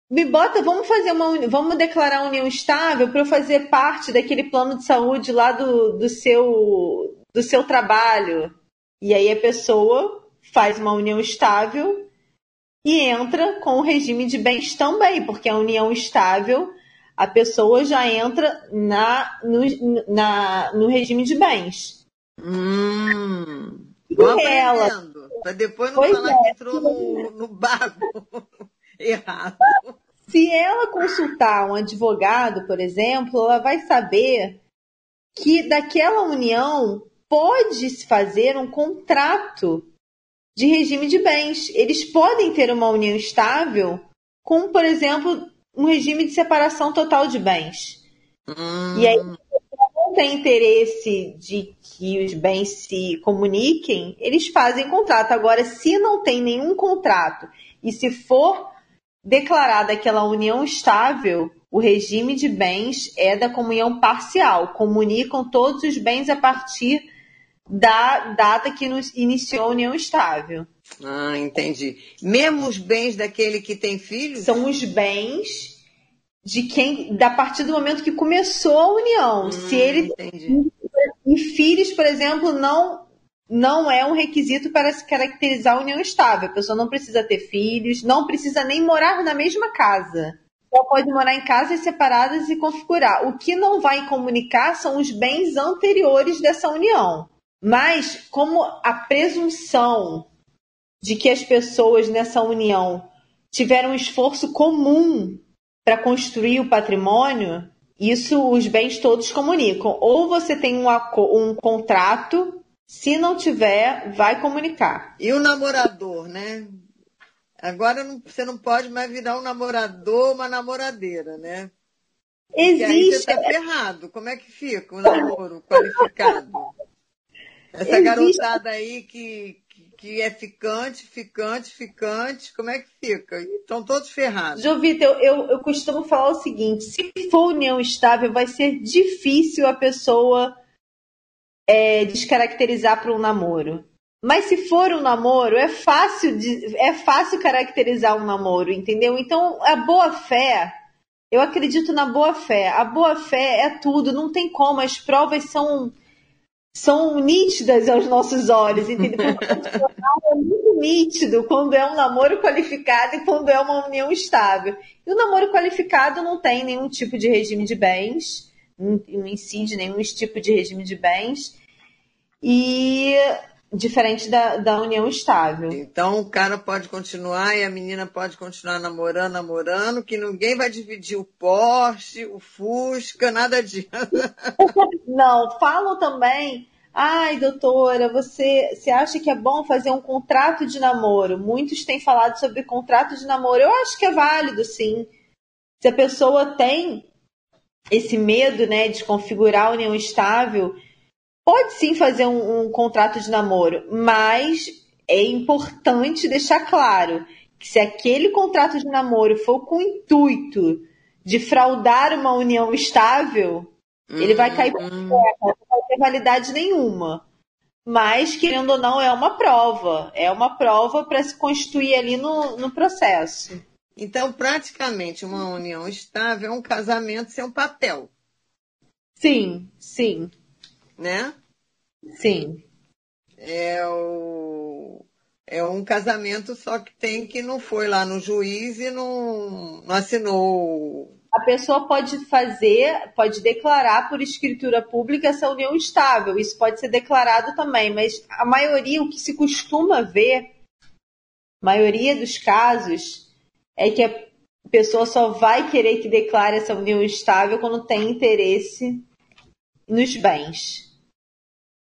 me bota, vamos fazer uma, vamos declarar uma união estável para eu fazer parte daquele plano de saúde lá do, do seu do seu trabalho. E aí a pessoa faz uma união estável e entra com o regime de bens também, porque a união estável a pessoa já entra na, no, na, no regime de bens. Hum, e ela, para depois não falar é, que entrou no, no bago errado. Se ela consultar um advogado, por exemplo, ela vai saber que daquela união pode se fazer um contrato de regime de bens. Eles podem ter uma união estável com, por exemplo, um regime de separação total de bens. Hum. E aí, se não tem interesse de que os bens se comuniquem, eles fazem contrato. Agora, se não tem nenhum contrato e se for declarada aquela união estável, o regime de bens é da comunhão parcial. Comunicam todos os bens a partir da data que nos iniciou a união estável. Ah, entendi. Mesmo os bens daquele que tem filhos? São os bens de quem, da partir do momento que começou a união. Hum, Se ele entendi. e filhos, por exemplo, não não é um requisito para se caracterizar a união estável. A pessoa não precisa ter filhos, não precisa nem morar na mesma casa. Só pode morar em casas separadas e configurar. O que não vai comunicar são os bens anteriores dessa união. Mas, como a presunção de que as pessoas nessa união tiveram um esforço comum para construir o patrimônio, isso os bens todos comunicam. Ou você tem um, um contrato, se não tiver, vai comunicar. E o namorador, né? Agora não, você não pode mais virar um namorador, uma namoradeira, né? Existe. E aí você tá ferrado. Como é que fica o namoro qualificado? Essa Existe. garotada aí que, que é ficante, ficante, ficante, como é que fica? Estão todos ferrados. Jovita, eu, eu, eu costumo falar o seguinte: se for união estável, vai ser difícil a pessoa é, descaracterizar para um namoro. Mas se for um namoro, é fácil, de, é fácil caracterizar um namoro, entendeu? Então, a boa fé, eu acredito na boa fé. A boa fé é tudo, não tem como, as provas são são nítidas aos nossos olhos, entendeu? é muito nítido quando é um namoro qualificado e quando é uma união estável. E o namoro qualificado não tem nenhum tipo de regime de bens, não incide nenhum tipo de regime de bens, e diferente da, da união estável. Então o cara pode continuar e a menina pode continuar namorando, namorando, que ninguém vai dividir o Porsche, o Fusca, nada disso. Não, falam também. Ai, doutora, você, você acha que é bom fazer um contrato de namoro? Muitos têm falado sobre contrato de namoro. Eu acho que é válido, sim. Se a pessoa tem esse medo, né, de configurar a união estável, Pode sim fazer um, um contrato de namoro, mas é importante deixar claro que se aquele contrato de namoro for com o intuito de fraudar uma união estável, uhum. ele vai cair por uhum. terra, não vai ter validade nenhuma. Mas, querendo ou não, é uma prova. É uma prova para se constituir ali no, no processo. Então, praticamente, uma união estável é um casamento sem um papel. Sim, sim né? Sim. É, o, é um casamento só que tem que não foi lá no juiz e não, não assinou. A pessoa pode fazer, pode declarar por escritura pública essa união estável. Isso pode ser declarado também, mas a maioria, o que se costuma ver, a maioria dos casos, é que a pessoa só vai querer que declare essa união estável quando tem interesse nos bens.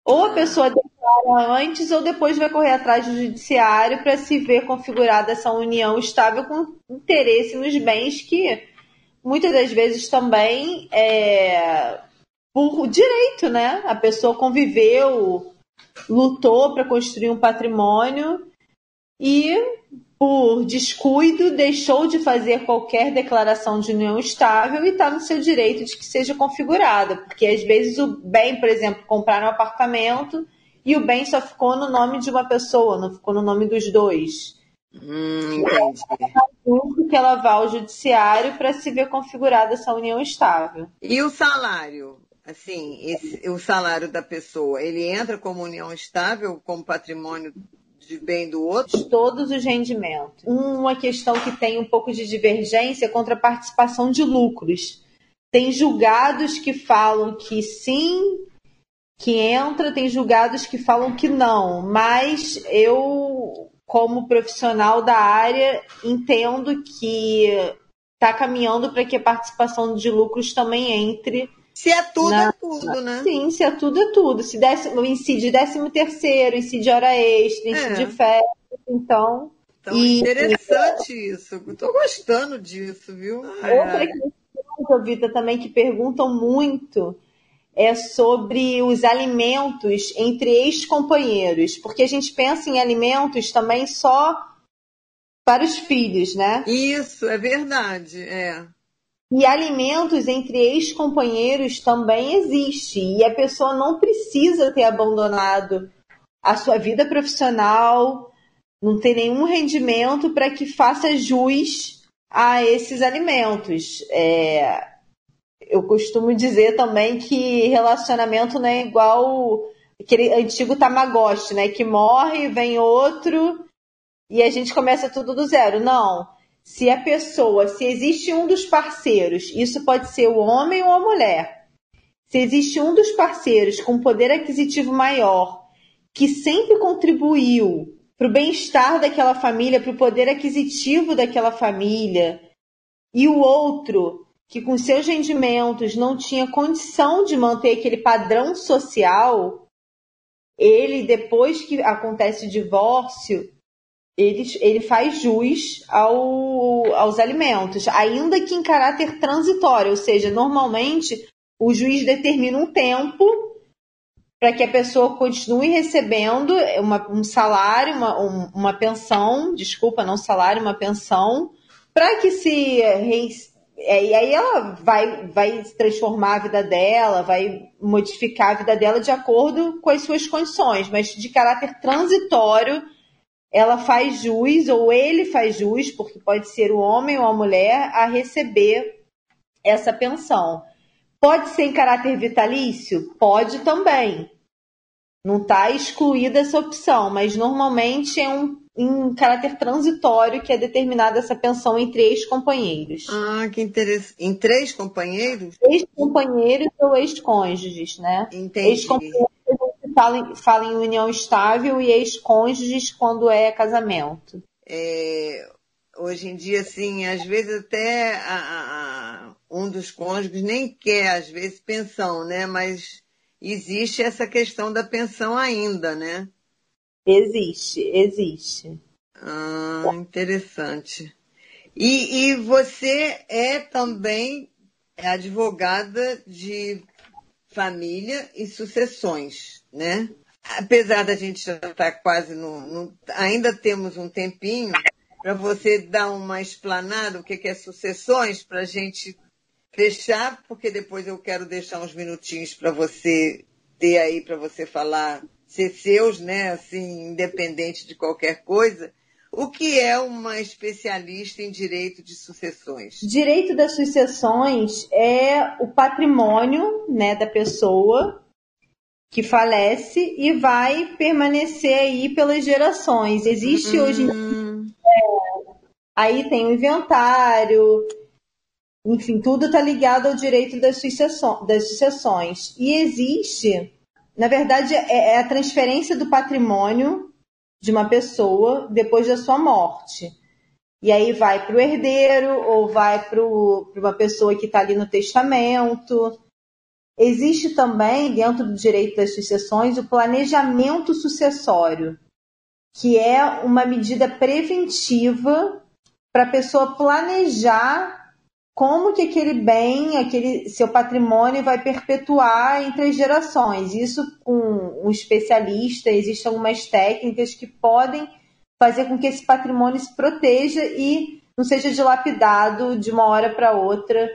Ou a pessoa declara antes ou depois vai correr atrás do judiciário para se ver configurada essa união estável com interesse nos bens que muitas das vezes também é por direito, né? A pessoa conviveu, lutou para construir um patrimônio e por descuido, deixou de fazer qualquer declaração de união estável e está no seu direito de que seja configurada. Porque às vezes o bem, por exemplo, comprar um apartamento e o bem só ficou no nome de uma pessoa, não ficou no nome dos dois. Hum, entendi. que ela vá ao judiciário para se ver configurada essa união estável. E o salário? Assim, esse, o salário da pessoa, ele entra como união estável, como patrimônio de bem do outro? Todos os rendimentos. Uma questão que tem um pouco de divergência é contra a participação de lucros. Tem julgados que falam que sim, que entra, tem julgados que falam que não, mas eu, como profissional da área, entendo que está caminhando para que a participação de lucros também entre se é tudo, é tudo, né? Sim, se é tudo, é tudo. Se décimo, incide décimo terceiro, incide hora extra, incide é. férias, então... Então, e... interessante isso. Estou gostando disso, viu? Outra questão, Vita, também que perguntam muito é sobre os alimentos entre ex-companheiros, porque a gente pensa em alimentos também só para os filhos, né? Isso, é verdade, é. E alimentos entre ex-companheiros também existe. E a pessoa não precisa ter abandonado a sua vida profissional, não ter nenhum rendimento para que faça jus a esses alimentos. É, eu costumo dizer também que relacionamento não é igual aquele antigo Tamagotchi, né? Que morre, vem outro e a gente começa tudo do zero. Não. Se a pessoa, se existe um dos parceiros, isso pode ser o homem ou a mulher. Se existe um dos parceiros com poder aquisitivo maior, que sempre contribuiu para o bem-estar daquela família, para o poder aquisitivo daquela família, e o outro que com seus rendimentos não tinha condição de manter aquele padrão social, ele, depois que acontece o divórcio, ele, ele faz jus ao, aos alimentos, ainda que em caráter transitório, ou seja, normalmente o juiz determina um tempo para que a pessoa continue recebendo uma, um salário, uma, um, uma pensão, desculpa, não salário, uma pensão, para que se é, e aí ela vai, vai transformar a vida dela, vai modificar a vida dela de acordo com as suas condições, mas de caráter transitório, ela faz jus, ou ele faz jus, porque pode ser o homem ou a mulher, a receber essa pensão. Pode ser em caráter vitalício? Pode também. Não está excluída essa opção, mas normalmente é um em caráter transitório que é determinada essa pensão entre ex-companheiros. Ah, que interessante. Em três companheiros? Ex-companheiros ou ex-cônjuges, né? Entendi. Ex-companheiros fala, em, fala em união estável e ex-cônjuges quando é casamento. É, hoje em dia, assim, às vezes até a, a, um dos cônjuges nem quer, às vezes, pensão, né? Mas existe essa questão da pensão ainda, né? Existe, existe. Ah, interessante. E, e você é também advogada de família e sucessões, né? Apesar da gente já estar tá quase no, no ainda temos um tempinho para você dar uma explanada o que, é sucessões para a gente fechar, porque depois eu quero deixar uns minutinhos para você ter aí para você falar ser seus, né, assim, independente de qualquer coisa. O que é uma especialista em direito de sucessões? Direito das sucessões é o patrimônio, né, da pessoa que falece e vai permanecer aí pelas gerações. Existe hum. hoje é, aí tem o inventário, enfim, tudo está ligado ao direito das sucessões. E existe na verdade, é, é a transferência do patrimônio de uma pessoa depois da sua morte. E aí vai para o herdeiro ou vai para uma pessoa que está ali no testamento. Existe também, dentro do direito das sucessões, o planejamento sucessório, que é uma medida preventiva para a pessoa planejar como que aquele bem, aquele seu patrimônio vai perpetuar entre as gerações. Isso com um especialista, existem algumas técnicas que podem fazer com que esse patrimônio se proteja e não seja dilapidado de uma hora para outra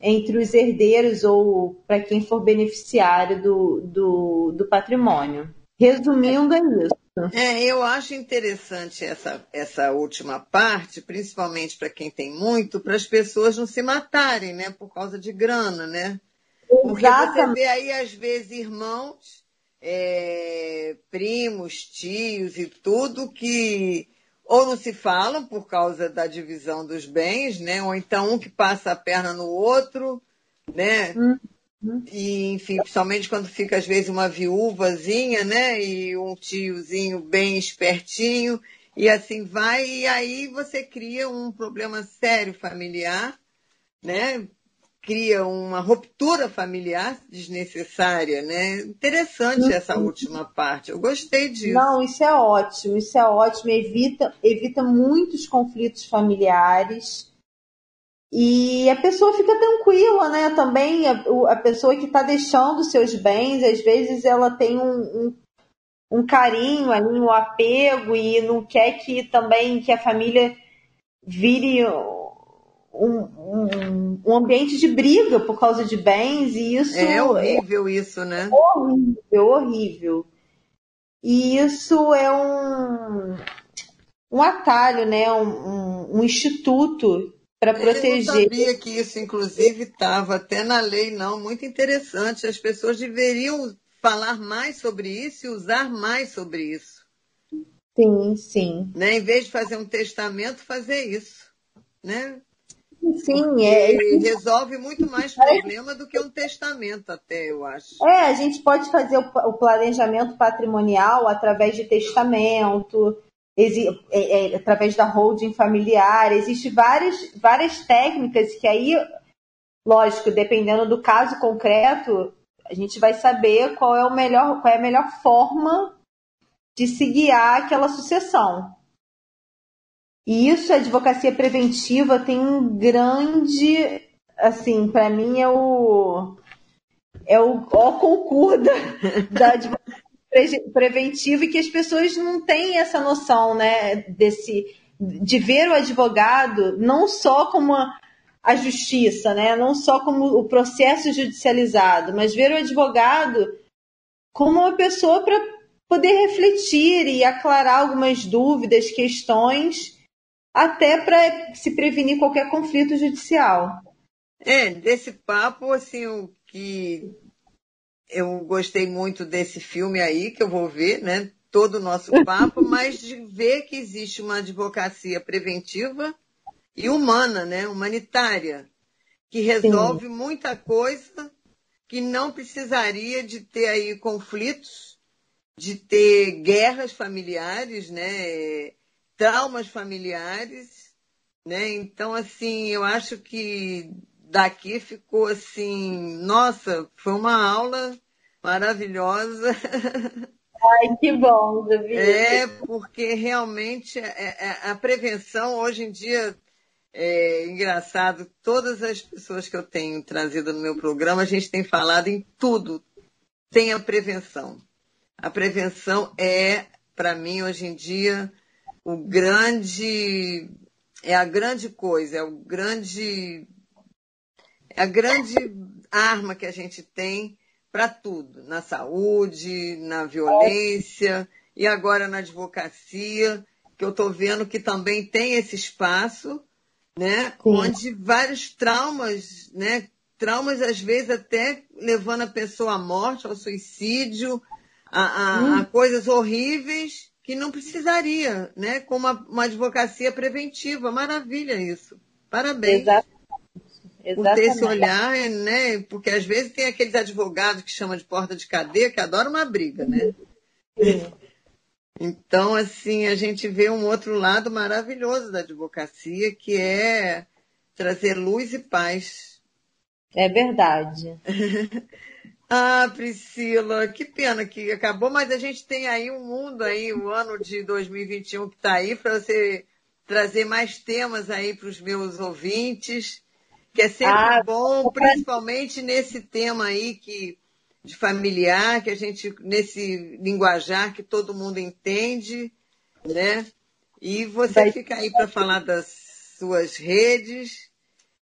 entre os herdeiros ou para quem for beneficiário do, do, do patrimônio. Resumindo, é isso. É, eu acho interessante essa, essa última parte, principalmente para quem tem muito, para as pessoas não se matarem, né? Por causa de grana, né? Porque você vê aí, às vezes, irmãos, é, primos, tios e tudo que ou não se falam por causa da divisão dos bens, né? Ou então um que passa a perna no outro, né? Hum. E, enfim, principalmente quando fica, às vezes, uma viúvazinha, né? E um tiozinho bem espertinho, e assim vai, e aí você cria um problema sério familiar, né? Cria uma ruptura familiar desnecessária, né? Interessante uhum. essa última parte, eu gostei disso. Não, isso é ótimo, isso é ótimo, evita, evita muitos conflitos familiares e a pessoa fica tranquila, né? Também a, a pessoa que está deixando seus bens, às vezes ela tem um, um, um, carinho ali, um apego e não quer que também que a família vire um, um, um ambiente de briga por causa de bens e isso é horrível isso, né? Horrível, horrível. E isso é um um atalho, né? um, um, um instituto para proteger. Eu sabia que isso, inclusive, estava até na lei, não. Muito interessante. As pessoas deveriam falar mais sobre isso e usar mais sobre isso. Sim, sim. Né? Em vez de fazer um testamento, fazer isso. Né? Sim, é. resolve muito mais problema do que um testamento, até, eu acho. É, a gente pode fazer o planejamento patrimonial através de testamento, é, é, através da holding familiar. Existem várias, várias técnicas que aí, lógico, dependendo do caso concreto, a gente vai saber qual é, o melhor, qual é a melhor forma de se guiar aquela sucessão. E isso, a advocacia preventiva tem um grande, assim, para mim é o é o, o concurso da, da advocacia preventiva e que as pessoas não têm essa noção, né, desse de ver o advogado não só como a justiça, né, não só como o processo judicializado, mas ver o advogado como uma pessoa para poder refletir e aclarar algumas dúvidas, questões até para se prevenir qualquer conflito judicial. É, desse papo, assim, o que eu gostei muito desse filme aí, que eu vou ver, né? Todo o nosso papo, mas de ver que existe uma advocacia preventiva e humana, né? Humanitária, que resolve Sim. muita coisa que não precisaria de ter aí conflitos, de ter guerras familiares, né? traumas familiares, né? Então, assim, eu acho que daqui ficou assim, nossa, foi uma aula maravilhosa. Ai, que bom, Davi. É, porque realmente é, é, a prevenção hoje em dia é engraçado, todas as pessoas que eu tenho trazido no meu programa, a gente tem falado em tudo, tem a prevenção. A prevenção é, para mim, hoje em dia, o grande é a grande coisa, é o grande é a grande arma que a gente tem para tudo, na saúde, na violência e agora na advocacia, que eu estou vendo que também tem esse espaço, né, Sim. onde vários traumas, né, traumas às vezes até levando a pessoa à morte, ao suicídio, a, a, a coisas horríveis, que não precisaria, né? Com uma, uma advocacia preventiva. Maravilha isso. Parabéns. Exatamente. Por ter esse olhar, né? Porque às vezes tem aqueles advogados que chamam de porta de cadeia que adoram uma briga, né? Sim. Então, assim, a gente vê um outro lado maravilhoso da advocacia, que é trazer luz e paz. É verdade. Ah, Priscila, que pena que acabou, mas a gente tem aí um mundo aí, o ano de 2021 que está aí para você trazer mais temas aí para os meus ouvintes, que é sempre ah, bom, principalmente nesse tema aí que de familiar, que a gente nesse linguajar que todo mundo entende, né? E você fica aí para falar das suas redes,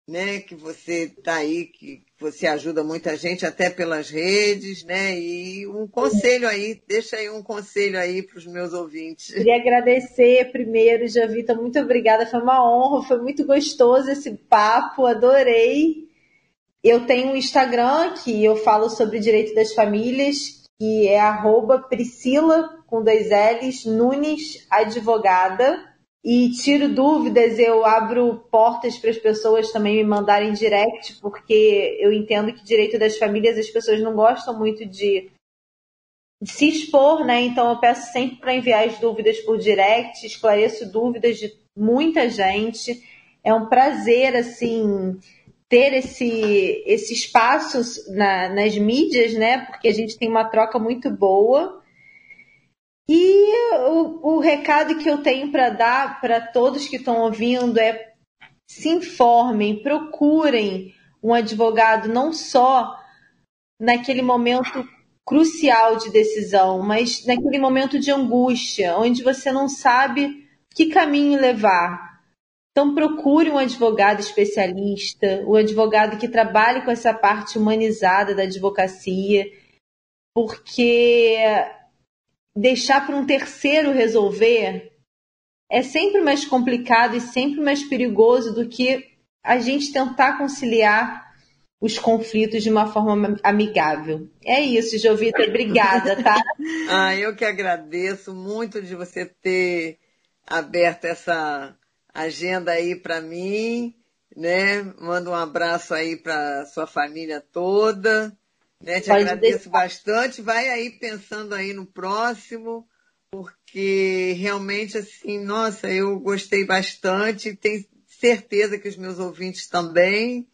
né? Que você está aí, que você ajuda muita gente até pelas redes, né? E um conselho aí, deixa aí um conselho aí para os meus ouvintes. Queria agradecer primeiro, Javita, muito obrigada, foi uma honra, foi muito gostoso esse papo, adorei. Eu tenho um Instagram que eu falo sobre direito das famílias, que é arroba Priscila, com dois L's, Nunes Advogada e tiro dúvidas, eu abro portas para as pessoas também me mandarem direct, porque eu entendo que direito das famílias as pessoas não gostam muito de, de se expor, né? Então eu peço sempre para enviar as dúvidas por direct, esclareço dúvidas de muita gente. É um prazer, assim, ter esse, esse espaço na, nas mídias, né? Porque a gente tem uma troca muito boa. Recado que eu tenho para dar para todos que estão ouvindo é se informem, procurem um advogado não só naquele momento crucial de decisão, mas naquele momento de angústia, onde você não sabe que caminho levar. Então procure um advogado especialista, um advogado que trabalhe com essa parte humanizada da advocacia, porque deixar para um terceiro resolver é sempre mais complicado e sempre mais perigoso do que a gente tentar conciliar os conflitos de uma forma amigável. É isso, Jovita, obrigada, tá? ah, eu que agradeço muito de você ter aberto essa agenda aí para mim, né? Manda um abraço aí para sua família toda, né? Te Pode agradeço deixar. bastante. Vai aí pensando aí no próximo, porque realmente assim, nossa, eu gostei bastante, tenho certeza que os meus ouvintes também,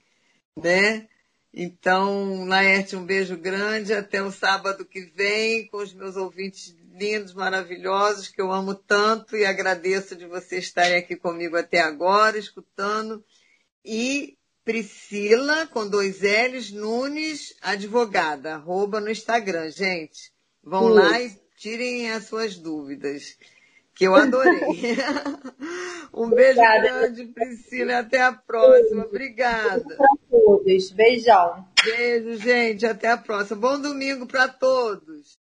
né? Então, Laerte, um beijo grande. Até o sábado que vem com os meus ouvintes lindos, maravilhosos, que eu amo tanto e agradeço de vocês estarem aqui comigo até agora, escutando. E Priscila, com dois L's, Nunes, advogada, arroba no Instagram, gente. Vão lá e tirem as suas dúvidas que eu adorei. um beijo Obrigada. grande, Priscila, até a próxima. Obrigada. todos. Beijão. Beijo, gente, até a próxima. Bom domingo para todos.